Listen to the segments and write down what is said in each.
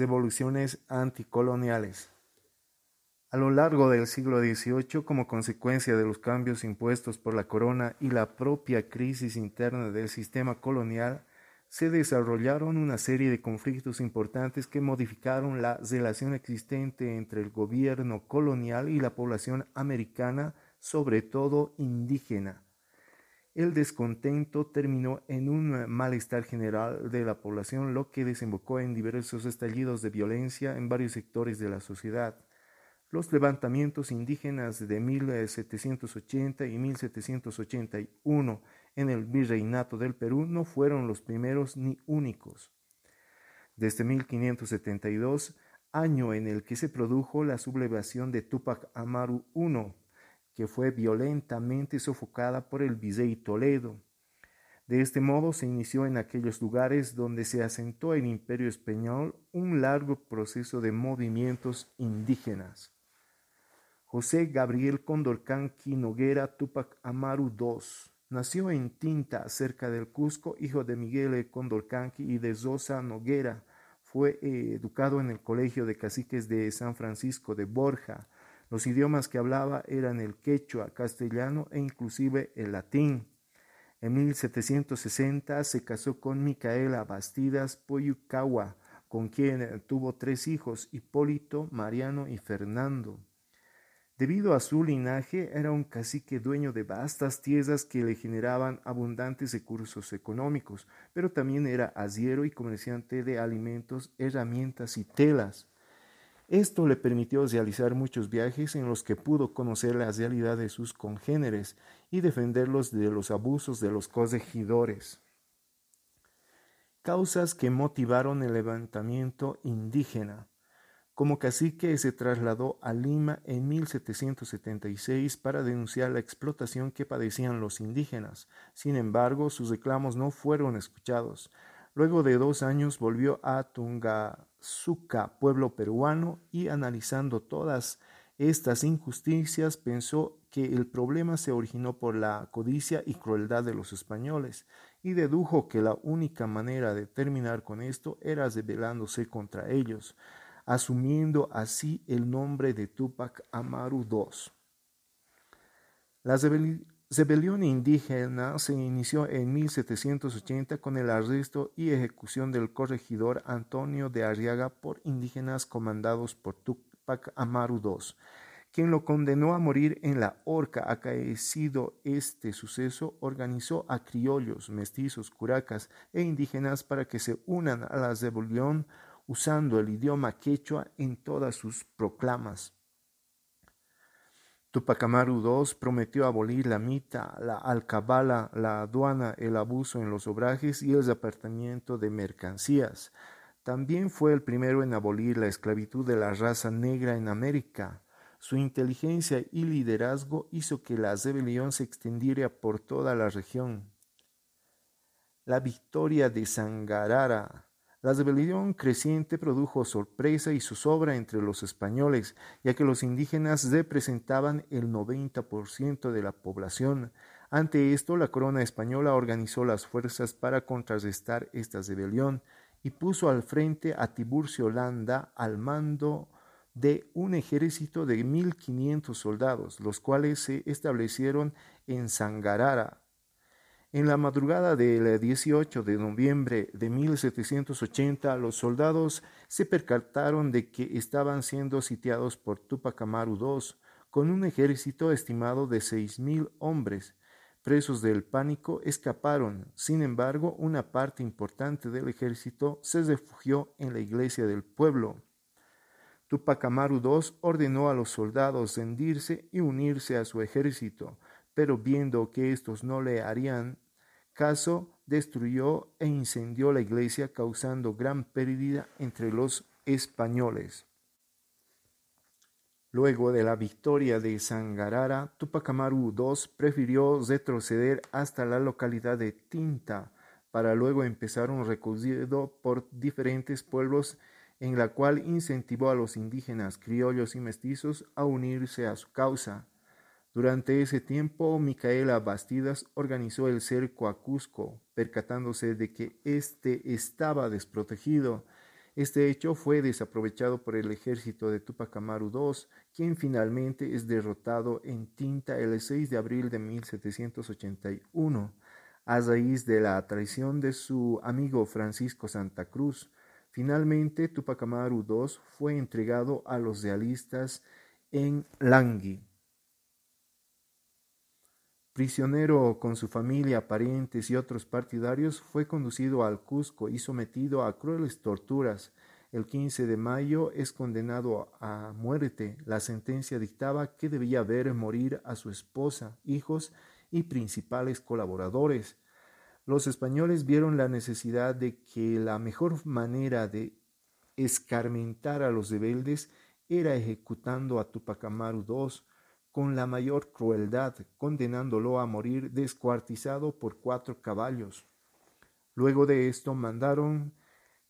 revoluciones anticoloniales. A lo largo del siglo XVIII, como consecuencia de los cambios impuestos por la corona y la propia crisis interna del sistema colonial, se desarrollaron una serie de conflictos importantes que modificaron la relación existente entre el gobierno colonial y la población americana, sobre todo indígena. El descontento terminó en un malestar general de la población, lo que desembocó en diversos estallidos de violencia en varios sectores de la sociedad. Los levantamientos indígenas de 1780 y 1781 en el virreinato del Perú no fueron los primeros ni únicos. Desde 1572, año en el que se produjo la sublevación de Tupac Amaru I, que fue violentamente sofocada por el Visey Toledo. De este modo se inició en aquellos lugares donde se asentó el imperio español un largo proceso de movimientos indígenas. José Gabriel Condorcanqui Noguera Tupac Amaru II nació en Tinta, cerca del Cusco, hijo de Miguel Condorcanqui y de Zosa Noguera. Fue eh, educado en el Colegio de Caciques de San Francisco de Borja. Los idiomas que hablaba eran el quechua, castellano e inclusive el latín. En 1760 se casó con Micaela Bastidas Poyucawa, con quien tuvo tres hijos, Hipólito, Mariano y Fernando. Debido a su linaje, era un cacique dueño de vastas tierras que le generaban abundantes recursos económicos, pero también era asiero y comerciante de alimentos, herramientas y telas. Esto le permitió realizar muchos viajes en los que pudo conocer la realidad de sus congéneres y defenderlos de los abusos de los corregidores. Causas que motivaron el levantamiento indígena. Como cacique se trasladó a Lima en 1776 para denunciar la explotación que padecían los indígenas. Sin embargo, sus reclamos no fueron escuchados. Luego de dos años volvió a Tungazuca, pueblo peruano, y analizando todas estas injusticias pensó que el problema se originó por la codicia y crueldad de los españoles, y dedujo que la única manera de terminar con esto era rebelándose contra ellos asumiendo así el nombre de Tupac Amaru II. La rebelión indígena se inició en 1780 con el arresto y ejecución del corregidor Antonio de Arriaga por indígenas comandados por Tupac Amaru II, quien lo condenó a morir en la horca. Acaecido este suceso, organizó a criollos, mestizos, curacas e indígenas para que se unan a la rebelión usando el idioma quechua en todas sus proclamas. Tupac Amaru II prometió abolir la mita, la alcabala, la aduana, el abuso en los obrajes y el repartimiento de mercancías. También fue el primero en abolir la esclavitud de la raza negra en América. Su inteligencia y liderazgo hizo que la rebelión se extendiera por toda la región. La victoria de Sangarara la rebelión creciente produjo sorpresa y zozobra entre los españoles, ya que los indígenas representaban el 90% de la población. Ante esto, la corona española organizó las fuerzas para contrarrestar esta rebelión y puso al frente a Tiburcio Landa al mando de un ejército de 1.500 soldados, los cuales se establecieron en Sangarara, en la madrugada del 18 de noviembre de 1780, los soldados se percataron de que estaban siendo sitiados por Tupac Amaru II, con un ejército estimado de seis mil hombres. Presos del pánico, escaparon. Sin embargo, una parte importante del ejército se refugió en la iglesia del pueblo. Tupac Amaru II ordenó a los soldados rendirse y unirse a su ejército pero viendo que estos no le harían caso, destruyó e incendió la iglesia, causando gran pérdida entre los españoles. Luego de la victoria de Sangarara, Tupac Amaru II prefirió retroceder hasta la localidad de Tinta para luego empezar un recorrido por diferentes pueblos en la cual incentivó a los indígenas, criollos y mestizos a unirse a su causa. Durante ese tiempo, Micaela Bastidas organizó el cerco a Cusco, percatándose de que éste estaba desprotegido. Este hecho fue desaprovechado por el ejército de Tupac Amaru II, quien finalmente es derrotado en Tinta el 6 de abril de 1781, a raíz de la traición de su amigo Francisco Santa Cruz. Finalmente, Tupac Amaru II fue entregado a los realistas en Langui. Prisionero con su familia, parientes y otros partidarios, fue conducido al Cusco y sometido a crueles torturas. El 15 de mayo es condenado a muerte. La sentencia dictaba que debía ver morir a su esposa, hijos y principales colaboradores. Los españoles vieron la necesidad de que la mejor manera de escarmentar a los rebeldes era ejecutando a Tupac Amaru II, con la mayor crueldad, condenándolo a morir descuartizado por cuatro caballos. Luego de esto mandaron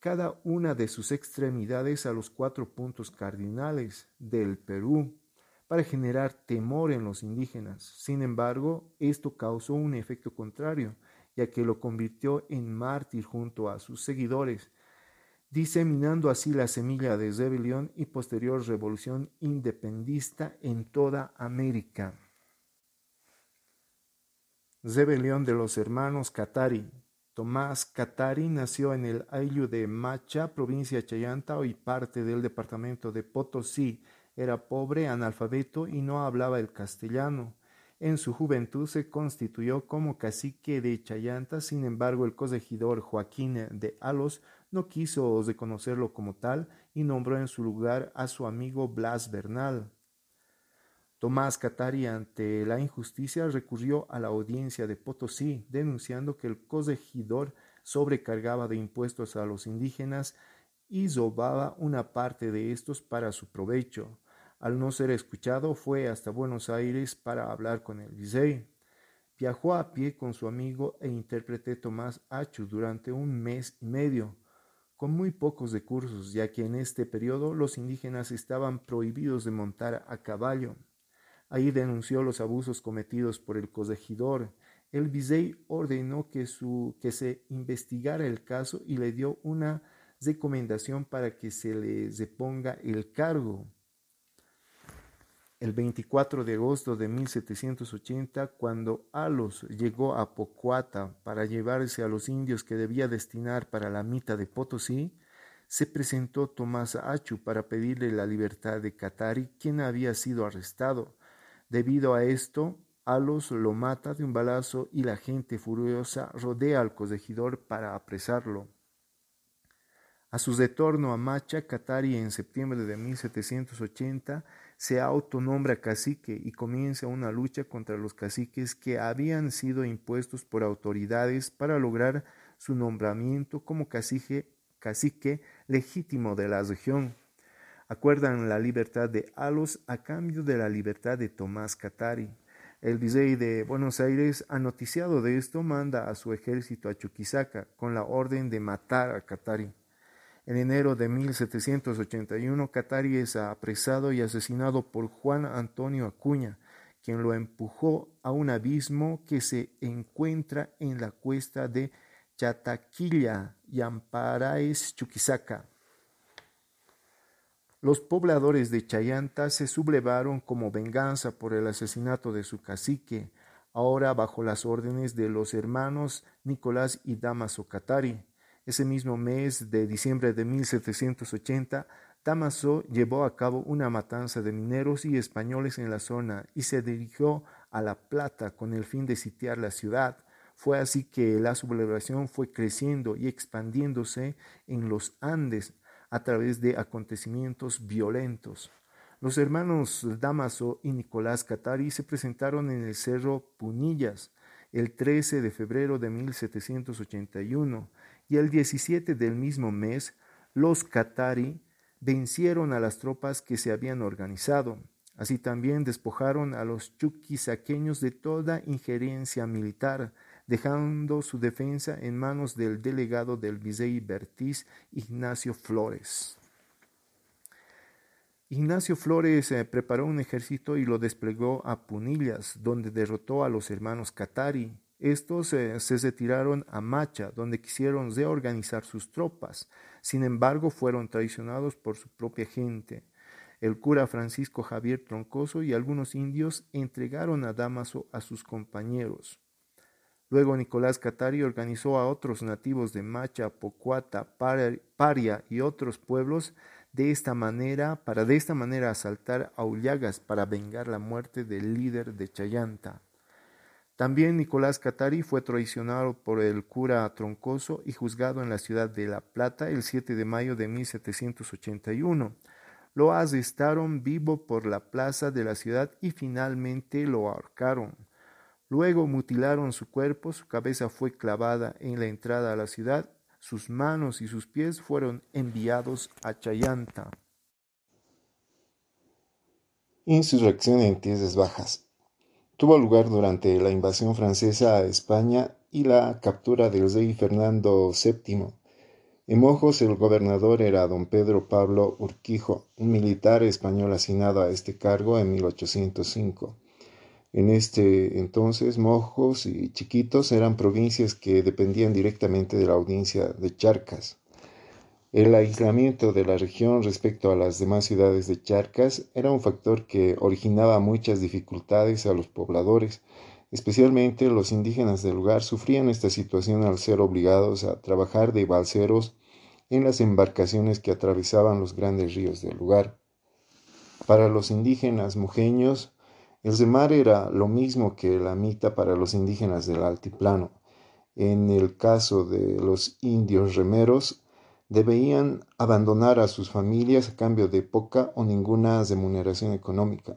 cada una de sus extremidades a los cuatro puntos cardinales del Perú para generar temor en los indígenas. Sin embargo, esto causó un efecto contrario, ya que lo convirtió en mártir junto a sus seguidores, diseminando así la semilla de rebelión y posterior revolución independista en toda América. Rebelión de los hermanos Catari. Tomás Catari nació en el Ayllu de Macha, provincia de Chayanta, hoy parte del departamento de Potosí. Era pobre, analfabeto y no hablaba el castellano. En su juventud se constituyó como cacique de Chayanta, sin embargo el corregidor Joaquín de Alos no quiso reconocerlo como tal y nombró en su lugar a su amigo Blas Bernal. Tomás Catari, ante la injusticia, recurrió a la audiencia de Potosí, denunciando que el corregidor sobrecargaba de impuestos a los indígenas y robaba una parte de estos para su provecho. Al no ser escuchado, fue hasta Buenos Aires para hablar con el virrey. Viajó a pie con su amigo e intérprete Tomás Achu durante un mes y medio, con muy pocos recursos, ya que en este periodo los indígenas estaban prohibidos de montar a caballo. Ahí denunció los abusos cometidos por el corregidor. El virrey ordenó que se investigara el caso y le dio una recomendación para que se le reponga el cargo. El 24 de agosto de 1780, cuando Alos llegó a Pocuata para llevarse a los indios que debía destinar para la mita de Potosí, se presentó Tomás Achu para pedirle la libertad de Catari, quien había sido arrestado. Debido a esto, Alos lo mata de un balazo y la gente furiosa rodea al corregidor para apresarlo. A su retorno a Macha, Catari en septiembre de 1780 se autonombra cacique y comienza una lucha contra los caciques que habían sido impuestos por autoridades para lograr su nombramiento como cacique, legítimo de la región. Acuerdan la libertad de Alos a cambio de la libertad de Tomás Catari. El virrey de Buenos Aires, anoticiado de esto, manda a su ejército a Chuquisaca con la orden de matar a Catari. En enero de 1781, Catari es apresado y asesinado por Juan Antonio Acuña, quien lo empujó a un abismo que se encuentra en la cuesta de Chataquilla, Yamparaes, Chuquisaca. Los pobladores de Chayanta se sublevaron como venganza por el asesinato de su cacique, ahora bajo las órdenes de los hermanos Nicolás y Damaso Catari. Ese mismo mes de diciembre de 1780, Damaso llevó a cabo una matanza de mineros y españoles en la zona y se dirigió a La Plata con el fin de sitiar la ciudad. Fue así que la sublevación fue creciendo y expandiéndose en los Andes a través de acontecimientos violentos. Los hermanos Damaso y Nicolás Catari se presentaron en el Cerro Punillas el 13 de febrero de 1781 y el 17 del mismo mes los Qatari vencieron a las tropas que se habían organizado. Así también despojaron a los chuquisaqueños de toda injerencia militar, dejando su defensa en manos del delegado del Visey Bertiz, Ignacio Flores. Ignacio Flores eh, preparó un ejército y lo desplegó a Punillas, donde derrotó a los hermanos Catari Estos eh, se retiraron a Macha, donde quisieron reorganizar sus tropas. Sin embargo, fueron traicionados por su propia gente. El cura Francisco Javier Troncoso y algunos indios entregaron a Damaso a sus compañeros. Luego Nicolás Catari organizó a otros nativos de Macha, Pocuata, Paria y otros pueblos de esta manera, para de esta manera asaltar a Ullagas para vengar la muerte del líder de Chayanta. También Nicolás Catari fue traicionado por el cura Troncoso y juzgado en la ciudad de La Plata el 7 de mayo de 1781. Lo arrestaron vivo por la plaza de la ciudad y finalmente lo ahorcaron. Luego mutilaron su cuerpo, su cabeza fue clavada en la entrada a la ciudad, sus manos y sus pies fueron enviados a Chayanta. Insurrección en Tierras Bajas tuvo lugar durante la invasión francesa a España y la captura del rey Fernando VII. En Mojos el gobernador era don Pedro Pablo Urquijo, un militar español asignado a este cargo en 1805. En este entonces, Mojos y Chiquitos eran provincias que dependían directamente de la audiencia de Charcas. El aislamiento de la región respecto a las demás ciudades de Charcas era un factor que originaba muchas dificultades a los pobladores, especialmente los indígenas del lugar sufrían esta situación al ser obligados a trabajar de balseros en las embarcaciones que atravesaban los grandes ríos del lugar. Para los indígenas mujeños, el zemar era lo mismo que la mita para los indígenas del altiplano. En el caso de los indios remeros, debían abandonar a sus familias a cambio de poca o ninguna remuneración económica.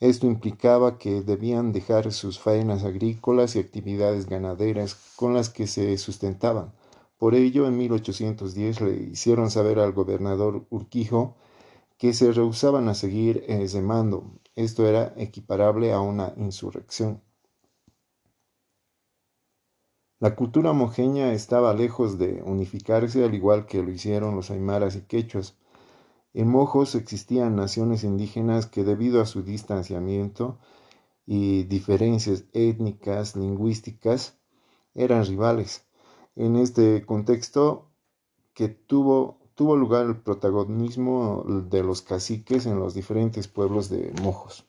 Esto implicaba que debían dejar sus faenas agrícolas y actividades ganaderas con las que se sustentaban. Por ello, en 1810 le hicieron saber al gobernador Urquijo que se rehusaban a seguir ese mando. Esto era equiparable a una insurrección. La cultura mojeña estaba lejos de unificarse al igual que lo hicieron los aymaras y quechuas. En Mojos existían naciones indígenas que debido a su distanciamiento y diferencias étnicas, lingüísticas, eran rivales. En este contexto que tuvo, tuvo lugar el protagonismo de los caciques en los diferentes pueblos de Mojos.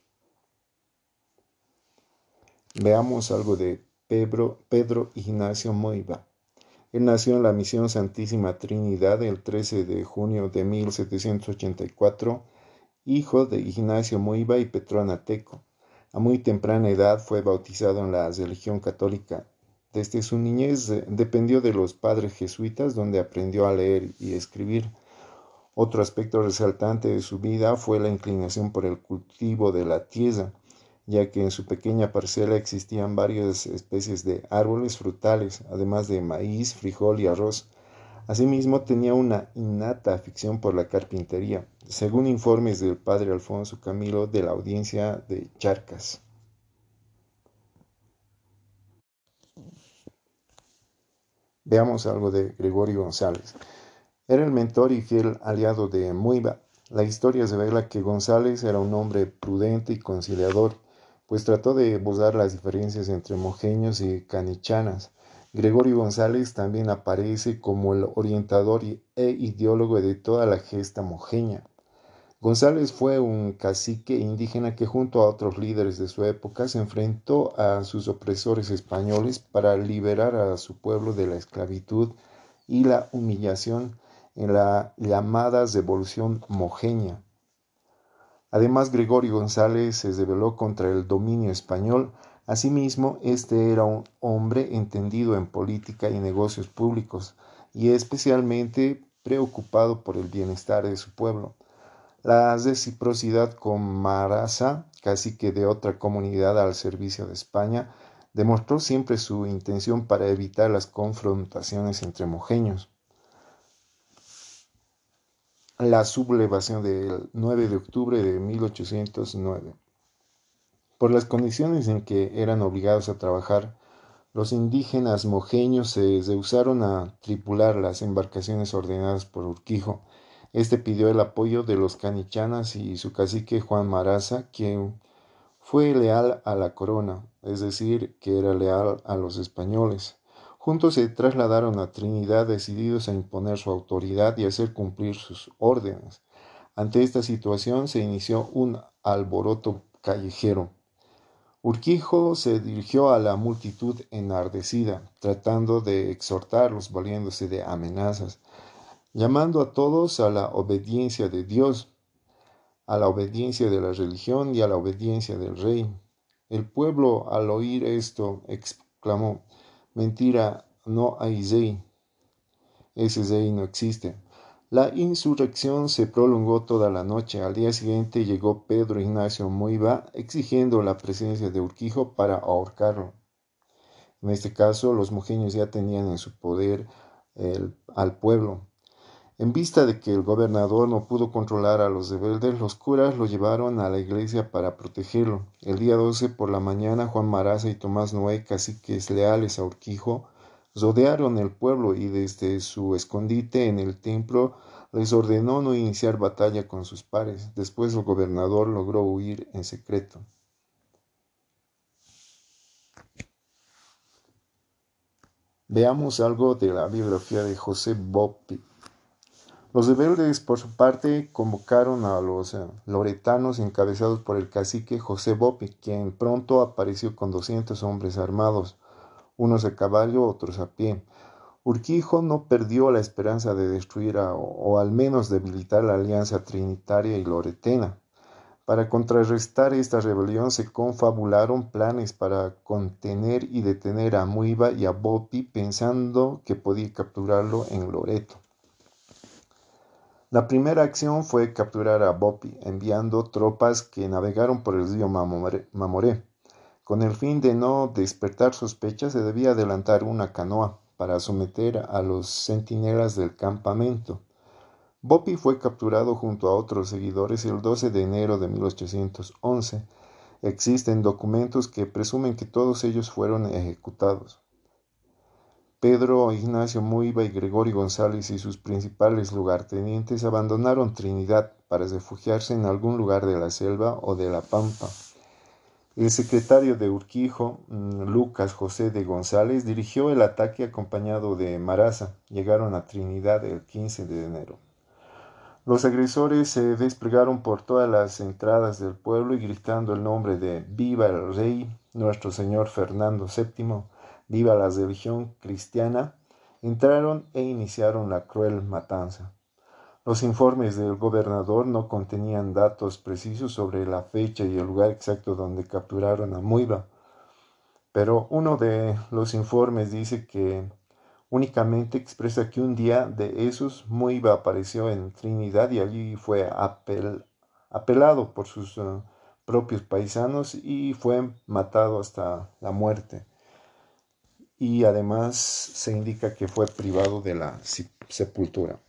Veamos algo de Pedro, Ignacio Moiva. Él nació en la Misión Santísima Trinidad el 13 de junio de 1784, hijo de Ignacio Moiva y Petrona Teco. A muy temprana edad fue bautizado en la religión católica. Desde su niñez eh, dependió de los padres jesuitas donde aprendió a leer y escribir. Otro aspecto resaltante de su vida fue la inclinación por el cultivo de la tierra ya que en su pequeña parcela existían varias especies de árboles frutales, además de maíz, frijol y arroz. Asimismo, tenía una innata afición por la carpintería, según informes del padre Alfonso Camilo de la audiencia de Charcas. Veamos algo de Gregorio González. Era el mentor y fiel aliado de Muiva. La historia revela que González era un hombre prudente y conciliador, pues trató de buscar las diferencias entre mojeños y canichanas. Gregorio González también aparece como el orientador e ideólogo de toda la gesta mojeña. González fue un cacique indígena que junto a otros líderes de su época se enfrentó a sus opresores españoles para liberar a su pueblo de la esclavitud y la humillación en la llamada revolución mojeña. Además, Gregorio González se rebeló contra el dominio español. Asimismo, este era un hombre entendido en política y negocios públicos, y especialmente preocupado por el bienestar de su pueblo. La reciprocidad con Maraza, cacique de otra comunidad al servicio de España, demostró siempre su intención para evitar las confrontaciones entre mojeños la sublevación del 9 de octubre de 1809. Por las condiciones en que eran obligados a trabajar, los indígenas mojeños se rehusaron a tripular las embarcaciones ordenadas por Urquijo. Este pidió el apoyo de los canichanas y su cacique Juan Maraza, quien Fue leal a la corona, es decir, que era leal a los españoles. Juntos se trasladaron a Trinidad decididos a imponer su autoridad y hacer cumplir sus órdenes. Ante esta situación se inició un alboroto callejero. Urquijo se dirigió a la multitud enardecida, tratando de exhortarlos, valiéndose de amenazas, llamando a todos a la obediencia de Dios, a la obediencia de la religión y a la obediencia del rey. El pueblo, al oír esto, exclamó, Mentira, no hay Zey. Ese Zey no existe. La insurrección se prolongó toda la noche. Al día siguiente llegó Pedro Ignacio Moiva exigiendo la presencia de Urquijo para ahorcarlo. En este caso, los mujeños ya tenían en su poder al pueblo. En vista de que el gobernador no pudo controlar a los rebeldes, los curas lo llevaron a la iglesia para protegerlo. El día 12 por la mañana, Juan Maraza y Tomás Noé, caciques leales a Urquijo, rodearon el pueblo y desde su escondite en el templo les ordenó no iniciar batalla con sus pares. Después el gobernador logró huir en secreto. Veamos algo de la biografía de José Boppi. Los rebeldes, por su parte, convocaron a los eh, loretanos encabezados por el cacique José Boppi, quien pronto apareció con doscientos hombres armados unos a caballo, otros a pie. Urquijo no perdió la esperanza de destruir o al menos debilitar la alianza trinitaria y loretena. Para contrarrestar esta rebelión se confabularon planes para contener y detener a Muiva y a Bopi pensando que podía capturarlo en Loreto. La primera acción fue capturar a Bopi, enviando tropas que navegaron por el río Mamoré. Con el fin de no despertar sospechas, se debía adelantar una canoa para someter a los centinelas del campamento. Bopi fue capturado junto a otros seguidores el 12 de enero de 1811. Existen documentos que presumen que todos ellos fueron ejecutados. Pedro Ignacio Muiva y Gregorio González y sus principales lugartenientes abandonaron Trinidad para refugiarse en algún lugar de la selva o de la pampa. El secretario de Urquijo, mm, Lucas José de González, dirigió el ataque acompañado de Maraza. Llegaron a Trinidad el 15 de enero. Los agresores se desplegaron por todas las entradas del pueblo y gritando el nombre de Viva el Rey, nuestro Señor Fernando VII, viva la religión cristiana, entraron e iniciaron la cruel matanza. Los informes del gobernador no contenían datos precisos sobre la fecha y el lugar exacto donde capturaron a Muiva, pero uno de los informes dice que únicamente expresa que un día de esos Muiva apareció en Trinidad y allí fue apelado por sus uh, propios paisanos y fue matado hasta la muerte. Y además se indica que fue privado de la sepultura.